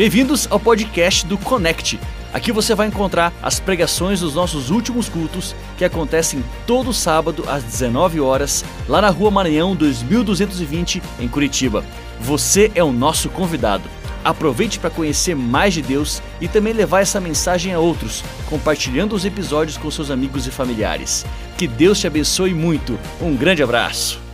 Bem-vindos ao podcast do Connect. Aqui você vai encontrar as pregações dos nossos últimos cultos que acontecem todo sábado às 19 horas, lá na Rua Maranhão 2220, em Curitiba. Você é o nosso convidado. Aproveite para conhecer mais de Deus e também levar essa mensagem a outros, compartilhando os episódios com seus amigos e familiares. Que Deus te abençoe muito. Um grande abraço.